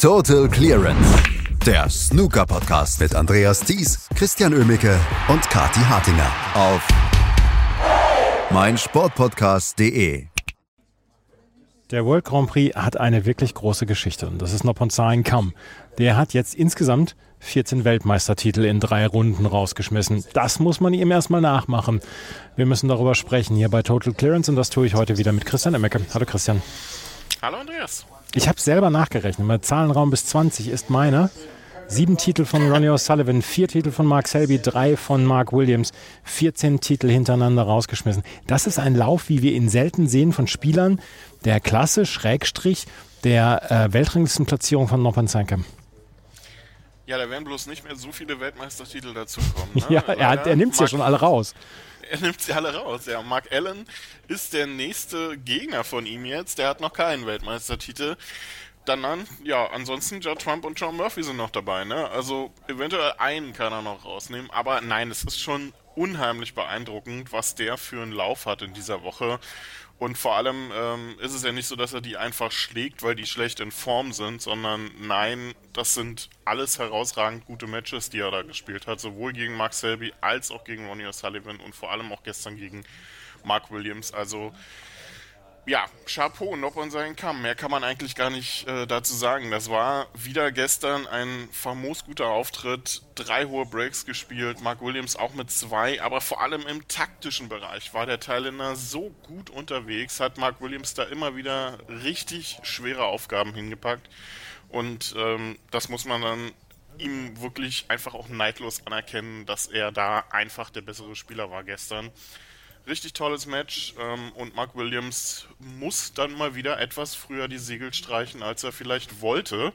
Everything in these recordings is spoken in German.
Total Clearance. Der Snooker-Podcast mit Andreas Thies, Christian Ömicke und Kati Hartinger auf meinsportpodcast.de. Der World Grand Prix hat eine wirklich große Geschichte und das ist Noponzain Kam. Der hat jetzt insgesamt 14 Weltmeistertitel in drei Runden rausgeschmissen. Das muss man ihm erstmal nachmachen. Wir müssen darüber sprechen hier bei Total Clearance und das tue ich heute wieder mit Christian Emmecke. Hallo Christian. Hallo Andreas. Ich habe selber nachgerechnet. Mein Zahlenraum bis 20 ist meiner. Sieben Titel von Ronnie O'Sullivan, vier Titel von Mark Selby, drei von Mark Williams, 14 Titel hintereinander rausgeschmissen. Das ist ein Lauf, wie wir ihn selten sehen von Spielern der Klasse, Schrägstrich, der äh, Weltranglistenplatzierung von Nopan Sankem. Ja, da werden bloß nicht mehr so viele Weltmeistertitel dazukommen. Ne? ja, er, hat, er nimmt sie ja schon alle raus. Er nimmt sie alle raus, ja. Mark Allen ist der nächste Gegner von ihm jetzt. Der hat noch keinen Weltmeistertitel. Dann, dann ja, ansonsten Judd Trump und John Murphy sind noch dabei, ne? Also eventuell einen kann er noch rausnehmen, aber nein, es ist schon unheimlich beeindruckend, was der für einen Lauf hat in dieser Woche. Und vor allem ähm, ist es ja nicht so, dass er die einfach schlägt, weil die schlecht in Form sind, sondern nein, das sind alles herausragend gute Matches, die er da gespielt hat, sowohl gegen Mark Selby als auch gegen Ronnie O'Sullivan und vor allem auch gestern gegen Mark Williams. Also ja, Chapeau, noch an seinen Kamm. Mehr kann man eigentlich gar nicht äh, dazu sagen. Das war wieder gestern ein famos guter Auftritt. Drei hohe Breaks gespielt, Mark Williams auch mit zwei, aber vor allem im taktischen Bereich war der Thailänder so gut unterwegs, hat Mark Williams da immer wieder richtig schwere Aufgaben hingepackt. Und ähm, das muss man dann ihm wirklich einfach auch neidlos anerkennen, dass er da einfach der bessere Spieler war gestern. Richtig tolles Match ähm, und Mark Williams muss dann mal wieder etwas früher die Segel streichen, als er vielleicht wollte.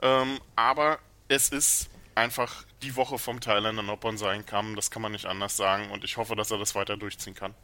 Ähm, aber es ist einfach die Woche vom Thailänder Noppon sein kann. Das kann man nicht anders sagen und ich hoffe, dass er das weiter durchziehen kann.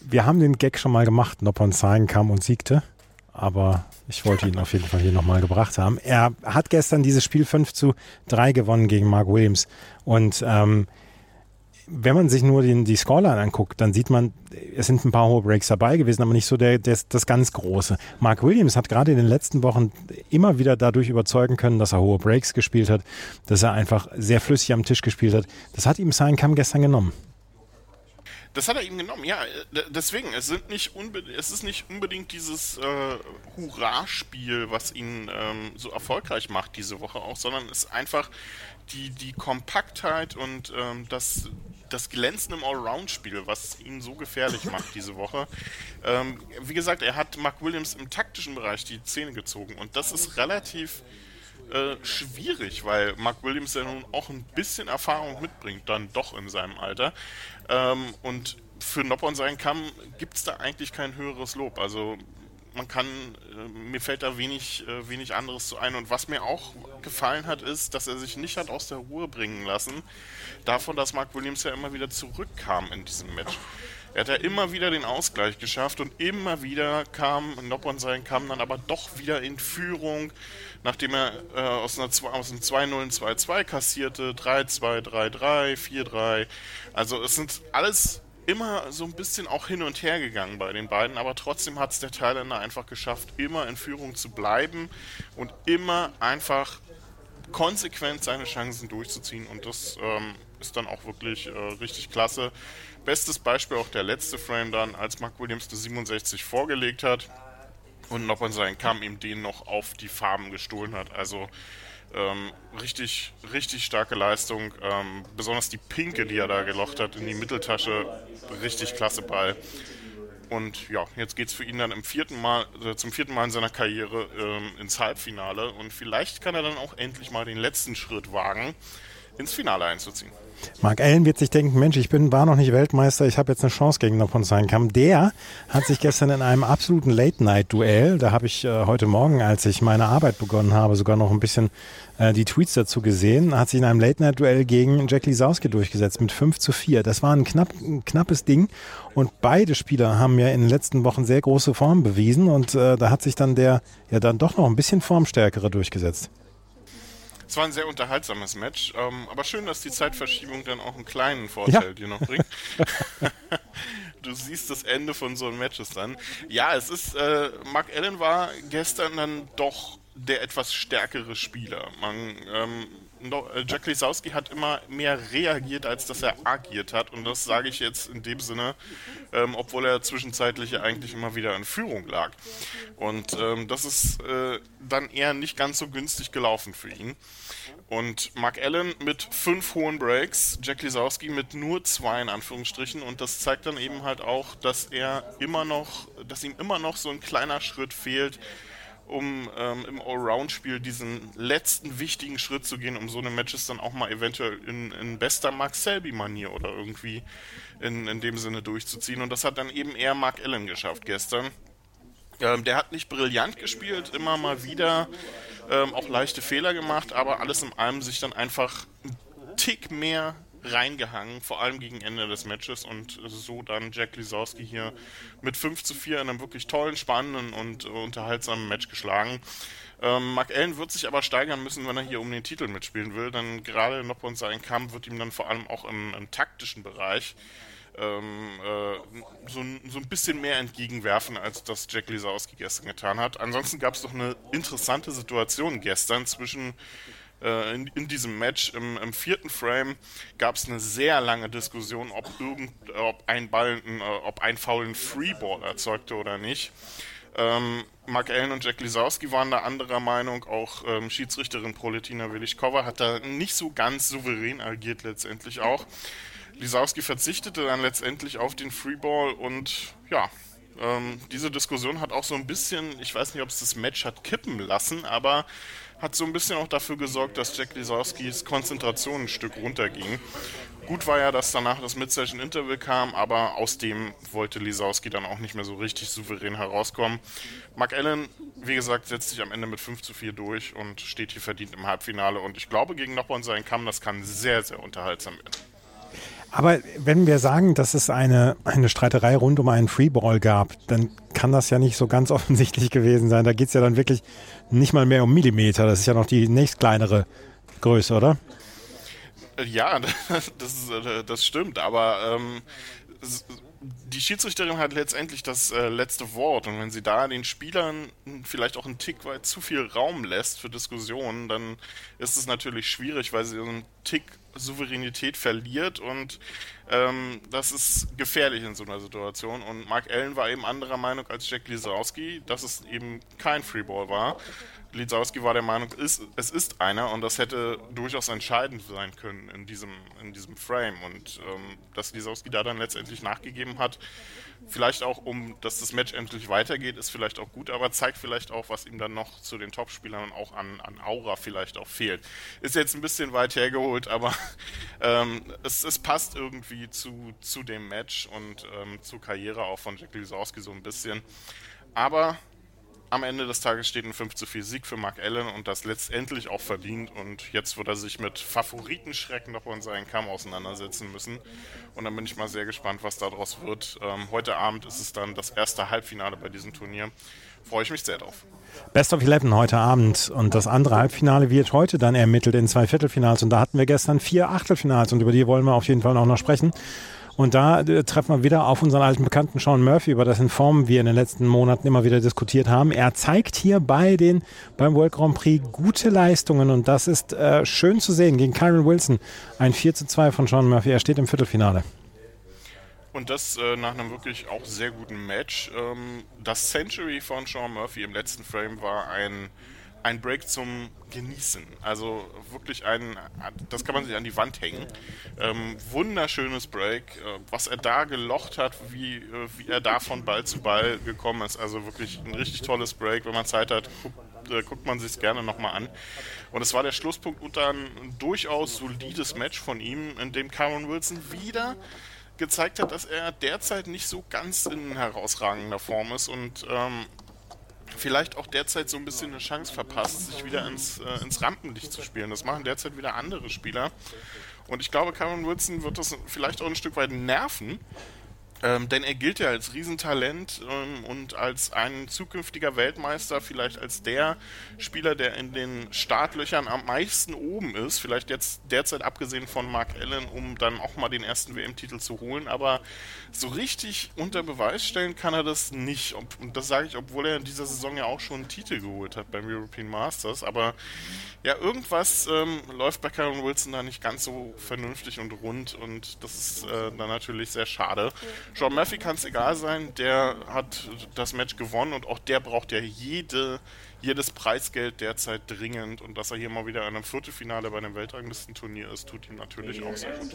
Wir haben den Gag schon mal gemacht, Noppon sein kam und siegte. Aber ich wollte ihn auf jeden Fall hier nochmal gebracht haben. Er hat gestern dieses Spiel 5 zu 3 gewonnen gegen Mark Williams. Und ähm, wenn man sich nur den, die Scoreline anguckt, dann sieht man, es sind ein paar hohe Breaks dabei gewesen, aber nicht so der, der, das ganz große. Mark Williams hat gerade in den letzten Wochen immer wieder dadurch überzeugen können, dass er hohe Breaks gespielt hat, dass er einfach sehr flüssig am Tisch gespielt hat. Das hat ihm sein Kamm gestern genommen. Das hat er ihm genommen, ja. Deswegen, es, sind nicht es ist nicht unbedingt dieses äh, Hurra-Spiel, was ihn ähm, so erfolgreich macht diese Woche auch, sondern es ist einfach die, die Kompaktheit und ähm, das, das Glänzen im Allround-Spiel, was ihn so gefährlich macht diese Woche. Ähm, wie gesagt, er hat Mark Williams im taktischen Bereich die Zähne gezogen und das ist relativ äh, schwierig, weil Mark Williams ja nun auch ein bisschen Erfahrung mitbringt, dann doch in seinem Alter. Ähm, und für Noppon sein Kamm gibt es da eigentlich kein höheres Lob. Also man kann, äh, mir fällt da wenig, äh, wenig anderes zu ein. Und was mir auch gefallen hat, ist, dass er sich nicht hat aus der Ruhe bringen lassen, davon, dass Mark Williams ja immer wieder zurückkam in diesem Match. Er hat ja immer wieder den Ausgleich geschafft und immer wieder kam Noppon sein kam dann aber doch wieder in Führung, nachdem er äh, aus, einer, aus einem 2-0 2-2 kassierte, 3-2, 3-3, 4-3. Also es sind alles immer so ein bisschen auch hin und her gegangen bei den beiden, aber trotzdem hat es der Thailänder einfach geschafft, immer in Führung zu bleiben und immer einfach konsequent seine Chancen durchzuziehen und das ähm, ist dann auch wirklich äh, richtig klasse. Bestes Beispiel auch der letzte Frame dann, als Mark Williams die 67 vorgelegt hat und noch sein Kamm ihm den noch auf die Farben gestohlen hat. Also ähm, richtig, richtig starke Leistung. Ähm, besonders die Pinke, die er da gelocht hat in die Mitteltasche, richtig klasse Ball. Und ja, jetzt geht es für ihn dann im vierten Mal, äh, zum vierten Mal in seiner Karriere ähm, ins Halbfinale. Und vielleicht kann er dann auch endlich mal den letzten Schritt wagen, ins Finale einzuziehen. Mark Allen wird sich denken, Mensch, ich bin, war noch nicht Weltmeister, ich habe jetzt eine Chance gegen davon sein kann. Der hat sich gestern in einem absoluten Late-Night-Duell, da habe ich äh, heute Morgen, als ich meine Arbeit begonnen habe, sogar noch ein bisschen äh, die Tweets dazu gesehen, hat sich in einem Late-Night-Duell gegen Jack Lisowski durchgesetzt mit 5 zu 4. Das war ein, knapp, ein knappes Ding und beide Spieler haben ja in den letzten Wochen sehr große Form bewiesen und äh, da hat sich dann der ja dann doch noch ein bisschen formstärkere durchgesetzt. Es war ein sehr unterhaltsames Match, ähm, aber schön, dass die Zeitverschiebung dann auch einen kleinen Vorteil ja. dir noch bringt. du siehst das Ende von so einem Matches dann. Ja, es ist, äh, Mark Allen war gestern dann doch der etwas stärkere Spieler. Man, ähm, äh, Jack Lisowski hat immer mehr reagiert, als dass er agiert hat. Und das sage ich jetzt in dem Sinne, ähm, obwohl er zwischenzeitlich ja eigentlich immer wieder in Führung lag. Und ähm, das ist äh, dann eher nicht ganz so günstig gelaufen für ihn. Und Mark Allen mit fünf hohen Breaks, Jack Lisowski mit nur zwei in Anführungsstrichen. Und das zeigt dann eben halt auch, dass er immer noch, dass ihm immer noch so ein kleiner Schritt fehlt, um ähm, im Allround-Spiel diesen letzten wichtigen Schritt zu gehen, um so eine Matches dann auch mal eventuell in, in bester Mark Selby-Manier oder irgendwie in, in dem Sinne durchzuziehen. Und das hat dann eben eher Mark Allen geschafft gestern. Ähm, der hat nicht brillant gespielt, immer mal wieder ähm, auch leichte Fehler gemacht, aber alles in allem sich dann einfach ein Tick mehr reingehangen, vor allem gegen Ende des Matches und so dann Jack Lisowski hier mit 5 zu 4 in einem wirklich tollen, spannenden und unterhaltsamen Match geschlagen. Ähm, Mark Allen wird sich aber steigern müssen, wenn er hier um den Titel mitspielen will, denn gerade noch und sein Kampf wird ihm dann vor allem auch im, im taktischen Bereich ähm, äh, so, so, ein bisschen mehr entgegenwerfen, als das Jack Lisowski gestern getan hat. Ansonsten gab es doch eine interessante Situation gestern zwischen äh, in, in, diesem Match. Im, im vierten Frame gab es eine sehr lange Diskussion, ob, irgend, ob ein Ball, äh, ob ein Foul einen Freeball erzeugte oder nicht. Ähm, Mark Allen und Jack Lisowski waren da anderer Meinung. Auch ähm, Schiedsrichterin Proletina Wilichkova hat da nicht so ganz souverän agiert letztendlich auch. Lisowski verzichtete dann letztendlich auf den Freeball und ja, ähm, diese Diskussion hat auch so ein bisschen, ich weiß nicht, ob es das Match hat kippen lassen, aber hat so ein bisschen auch dafür gesorgt, dass Jack Lisowskis Konzentration ein Stück runterging. Gut war ja, dass danach das Mid-Session Interval kam, aber aus dem wollte Lisowski dann auch nicht mehr so richtig souverän herauskommen. Mark Allen, wie gesagt, setzt sich am Ende mit 5 zu 4 durch und steht hier verdient im Halbfinale. Und ich glaube, gegen Noppon sein Kamm, das kann sehr, sehr unterhaltsam werden. Aber wenn wir sagen, dass es eine, eine Streiterei rund um einen Freeball gab, dann kann das ja nicht so ganz offensichtlich gewesen sein. Da geht es ja dann wirklich nicht mal mehr um Millimeter. Das ist ja noch die nächst kleinere Größe, oder? Ja, das, äh, das stimmt, aber ähm, die Schiedsrichterin hat letztendlich das äh, letzte Wort und wenn sie da den Spielern vielleicht auch einen Tick weit zu viel Raum lässt für Diskussionen, dann ist es natürlich schwierig, weil sie einen Tick Souveränität verliert und ähm, das ist gefährlich in so einer Situation. Und Mark Allen war eben anderer Meinung als Jack Lisowski, dass es eben kein Freeball war. Lisowski war der Meinung, es ist einer und das hätte durchaus entscheidend sein können in diesem, in diesem Frame. Und ähm, dass Lisowski da dann letztendlich nachgegeben hat, vielleicht auch um, dass das Match endlich weitergeht, ist vielleicht auch gut, aber zeigt vielleicht auch, was ihm dann noch zu den Topspielern und auch an, an Aura vielleicht auch fehlt. Ist jetzt ein bisschen weit hergeholt, aber ähm, es, es passt irgendwie zu, zu dem Match und ähm, zur Karriere auch von Jack Lisowski so ein bisschen. Aber am Ende des Tages steht ein 5 zu 4 Sieg für Mark Allen und das letztendlich auch verdient. Und jetzt wird er sich mit Favoritenschrecken noch in seinen Kamm auseinandersetzen müssen. Und dann bin ich mal sehr gespannt, was daraus wird. Ähm, heute Abend ist es dann das erste Halbfinale bei diesem Turnier. Freue ich mich sehr drauf. Best of Eleven heute Abend und das andere Halbfinale wird heute dann ermittelt in zwei Viertelfinals und da hatten wir gestern vier Achtelfinals und über die wollen wir auf jeden Fall auch noch sprechen. Und da äh, treffen wir wieder auf unseren alten Bekannten Sean Murphy, über dessen Form wir in den letzten Monaten immer wieder diskutiert haben. Er zeigt hier bei den, beim World Grand Prix gute Leistungen und das ist äh, schön zu sehen gegen Kyron Wilson. Ein 4 zu 2 von Sean Murphy. Er steht im Viertelfinale. Und das äh, nach einem wirklich auch sehr guten Match. Ähm, das Century von Sean Murphy im letzten Frame war ein ein Break zum Genießen. Also wirklich ein, das kann man sich an die Wand hängen. Ähm, wunderschönes Break. Äh, was er da gelocht hat, wie, äh, wie er da von Ball zu Ball gekommen ist. Also wirklich ein richtig tolles Break. Wenn man Zeit hat, guckt, äh, man sich es gerne nochmal an. Und es war der Schlusspunkt unter ein durchaus solides Match von ihm, in dem Cameron Wilson wieder gezeigt hat, dass er derzeit nicht so ganz in herausragender Form ist und ähm, vielleicht auch derzeit so ein bisschen eine Chance verpasst, sich wieder ins, äh, ins Rampenlicht zu spielen. Das machen derzeit wieder andere Spieler. Und ich glaube, Cameron Wilson wird das vielleicht auch ein Stück weit nerven, Ähm, denn er gilt ja als Riesentalent ähm, und als ein zukünftiger Weltmeister, vielleicht als der Spieler, der in den Startlöchern am meisten oben ist. Vielleicht jetzt derzeit abgesehen von Mark Allen, um dann auch mal den ersten WM-Titel zu holen. Aber so richtig unter Beweis stellen kann er das nicht. Und das sage ich, obwohl er in dieser Saison ja auch schon einen Titel geholt hat beim European Masters. Aber ja, irgendwas ähm, läuft bei Karen Wilson da nicht ganz so vernünftig und rund. Und das ist äh, dann natürlich sehr schade. John Murphy kann es egal sein, der hat das Match gewonnen und auch der braucht ja jede, jedes Preisgeld derzeit dringend und dass er hier mal wieder in einem Viertelfinale bei einem Weltranglistenturnier ist, tut ihm natürlich auch sehr gut.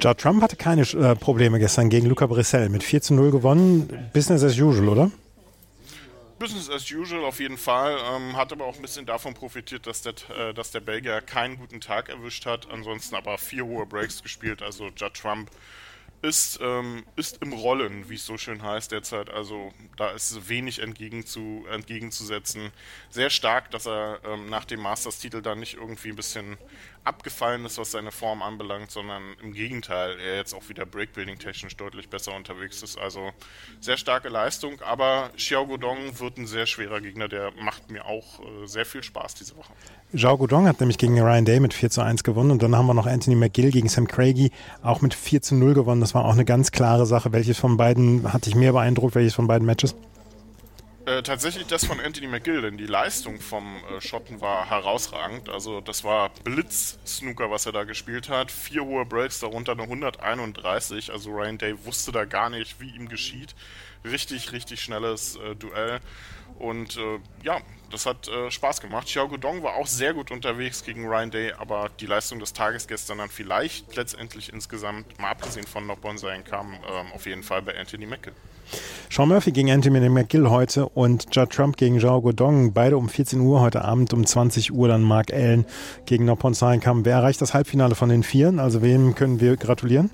Judd Trump hatte keine äh, Probleme gestern gegen Luca Brissell. Mit 4 zu 0 gewonnen. Business as usual, oder? Business as usual auf jeden Fall. Ähm, hat aber auch ein bisschen davon profitiert, dass der, äh, dass der Belgier keinen guten Tag erwischt hat. Ansonsten aber vier hohe Breaks gespielt. Also Judd Trump ist, ähm, ist im Rollen, wie es so schön heißt derzeit. Also da ist wenig entgegenzu, entgegenzusetzen. Sehr stark, dass er ähm, nach dem Masters-Titel dann nicht irgendwie ein bisschen abgefallen ist, was seine Form anbelangt, sondern im Gegenteil, er jetzt auch wieder Breakbuilding-technisch deutlich besser unterwegs ist. Also sehr starke Leistung, aber Xiao Guodong wird ein sehr schwerer Gegner, der macht mir auch äh, sehr viel Spaß diese Woche. Xiao Guodong hat nämlich gegen Ryan Day mit 4 zu 1 gewonnen und dann haben wir noch Anthony McGill gegen Sam Craigie auch mit 4 zu 0 gewonnen. Das war auch eine ganz klare Sache. Welches von beiden hat dich mehr beeindruckt, welches von beiden Matches? Äh, tatsächlich das von Anthony McGill, denn die Leistung vom äh, Schotten war herausragend. Also das war Blitz-Snooker, was er da gespielt hat. Vier hohe Breaks, darunter eine 131. Also Ryan Day wusste da gar nicht, wie ihm geschieht. Richtig, richtig schnelles äh, Duell. Und äh, ja, das hat äh, Spaß gemacht. Xiao Gudong war auch sehr gut unterwegs gegen Ryan Day, aber die Leistung des Tages gestern dann vielleicht letztendlich insgesamt, mal abgesehen von Nob Bonsai, kam ähm, auf jeden Fall bei Anthony McGill. Sean Murphy gegen Anthony McGill heute und Judd Trump gegen Zhao Guodong. Beide um 14 Uhr heute Abend, um 20 Uhr dann Mark Allen gegen Noppon Kam. Wer erreicht das Halbfinale von den Vieren? Also wem können wir gratulieren?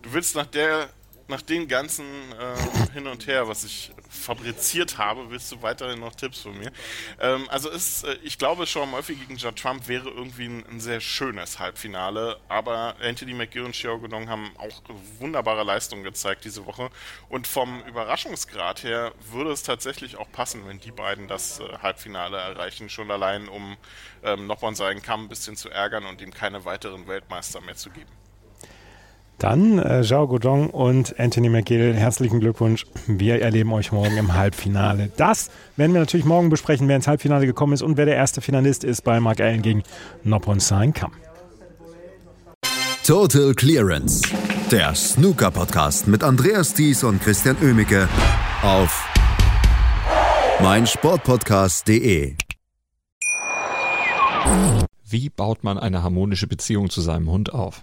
Du willst nach der nach dem ganzen äh, Hin und Her, was ich fabriziert habe, willst du weiterhin noch Tipps von mir. Ähm, also ist, äh, ich glaube, Sean Murphy gegen Judd Trump wäre irgendwie ein, ein, sehr schönes Halbfinale, aber Anthony McGill und Xiao Gudong haben auch wunderbare Leistungen gezeigt diese Woche und vom Überraschungsgrad her würde es tatsächlich auch passen, wenn die beiden das äh, Halbfinale erreichen, schon allein um ähm, nochmal seinen Kamm ein bisschen zu ärgern und ihm keine weiteren Weltmeister mehr zu geben. Dann äh, Zhao Godong und Anthony McGill, herzlichen Glückwunsch. Wir erleben euch morgen im Halbfinale. Das werden wir natürlich morgen besprechen, wer ins Halbfinale gekommen ist und wer der erste Finalist ist bei Mark Allen gegen Noppon Sain Kam. Total Clearance, der Snooker-Podcast mit Andreas Thies und Christian Oemicke auf meinsportpodcast.de. Wie baut man eine harmonische Beziehung zu seinem Hund auf?